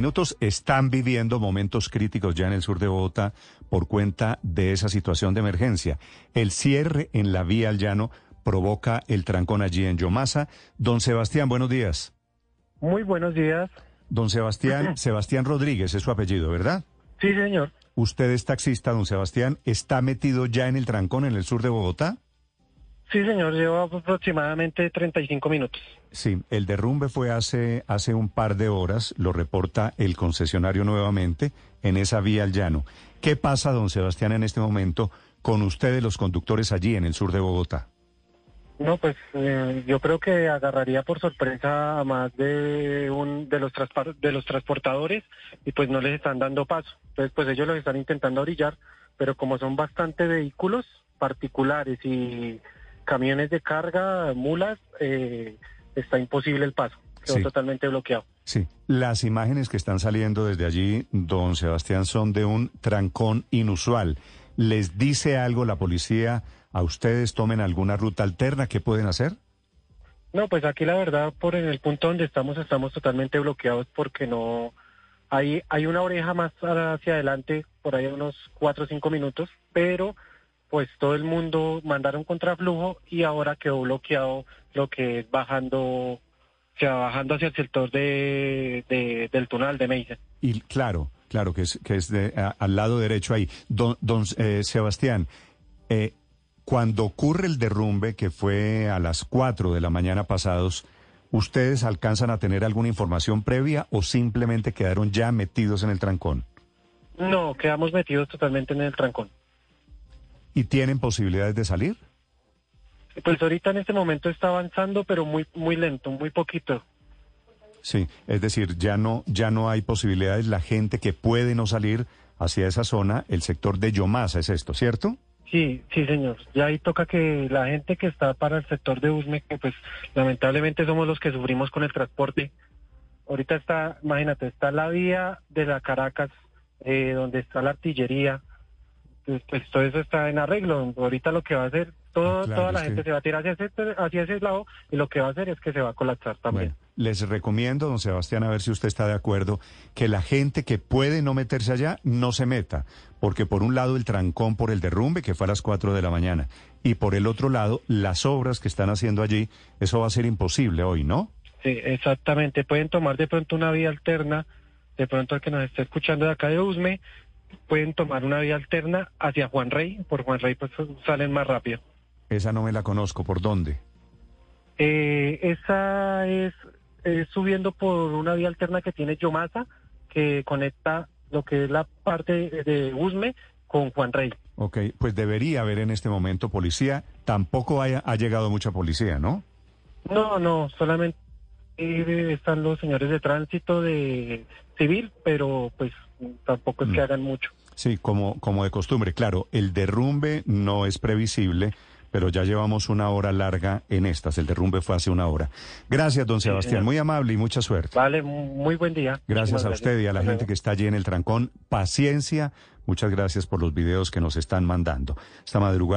minutos. Están viviendo momentos críticos ya en el sur de Bogotá por cuenta de esa situación de emergencia. El cierre en la vía al llano provoca el trancón allí en Yomasa. Don Sebastián, buenos días. Muy buenos días. Don Sebastián, Sebastián Rodríguez es su apellido, ¿verdad? Sí, señor. Usted es taxista, don Sebastián. ¿Está metido ya en el trancón en el sur de Bogotá? Sí, señor, lleva aproximadamente 35 minutos. Sí, el derrumbe fue hace, hace un par de horas, lo reporta el concesionario nuevamente, en esa vía al llano. ¿Qué pasa, don Sebastián, en este momento con ustedes, los conductores allí en el sur de Bogotá? No, pues eh, yo creo que agarraría por sorpresa a más de un de los de los transportadores y pues no les están dando paso. Entonces, pues ellos los están intentando orillar, pero como son bastante vehículos particulares y camiones de carga, mulas, eh, está imposible el paso. Quedó totalmente bloqueado. Sí, las imágenes que están saliendo desde allí, don Sebastián, son de un trancón inusual. ¿Les dice algo la policía a ustedes? ¿Tomen alguna ruta alterna? ¿Qué pueden hacer? No, pues aquí la verdad, por en el punto donde estamos, estamos totalmente bloqueados porque no... Hay, hay una oreja más hacia adelante, por ahí unos cuatro o cinco minutos, pero pues todo el mundo mandaron contraflujo y ahora quedó bloqueado lo que es bajando, o sea, bajando hacia el sector de, del túnel de Meisa. Y claro, claro, que es, que es de, al lado derecho ahí. Don, don eh, Sebastián, eh, cuando ocurre el derrumbe, que fue a las 4 de la mañana pasados, ¿ustedes alcanzan a tener alguna información previa o simplemente quedaron ya metidos en el trancón? No, quedamos metidos totalmente en el trancón. ¿Y tienen posibilidades de salir? Pues ahorita en este momento está avanzando, pero muy muy lento, muy poquito. Sí, es decir, ya no ya no hay posibilidades. La gente que puede no salir hacia esa zona, el sector de Yomasa es esto, ¿cierto? Sí, sí, señor. Ya ahí toca que la gente que está para el sector de Usme, que pues lamentablemente somos los que sufrimos con el transporte. Ahorita está, imagínate, está la vía de la Caracas, eh, donde está la artillería, pues, pues, todo eso está en arreglo. Ahorita lo que va a hacer, todo, toda la gente se va a tirar hacia ese, hacia ese lado y lo que va a hacer es que se va a colapsar también. les recomiendo, don Sebastián, a ver si usted está de acuerdo, que la gente que puede no meterse allá no se meta, porque por un lado el trancón por el derrumbe, que fue a las 4 de la mañana, y por el otro lado las obras que están haciendo allí, eso va a ser imposible hoy, ¿no? Sí, exactamente. Pueden tomar de pronto una vía alterna, de pronto el que nos esté escuchando de acá de Usme, pueden tomar una vía alterna hacia Juan Rey. Por Juan Rey pues salen más rápido. Esa no me la conozco. ¿Por dónde? Eh, esa es, subiendo por una vía alterna que tiene Yomasa, que conecta lo que es la parte de Usme con Juan Rey. Ok, pues debería haber en este momento policía. Tampoco haya, ha llegado mucha policía, ¿no? No, no, solamente están los señores de tránsito de civil, pero pues tampoco es que mm. hagan mucho. Sí, como, como de costumbre, claro, el derrumbe no es previsible, pero ya llevamos una hora larga en estas. El derrumbe fue hace una hora. Gracias, don Sebastián. muy amable y mucha suerte. Vale, muy buen día. Gracias a usted y a la gente que está allí en el trancón. Paciencia. Muchas gracias por los videos que nos están mandando. Esta madrugada.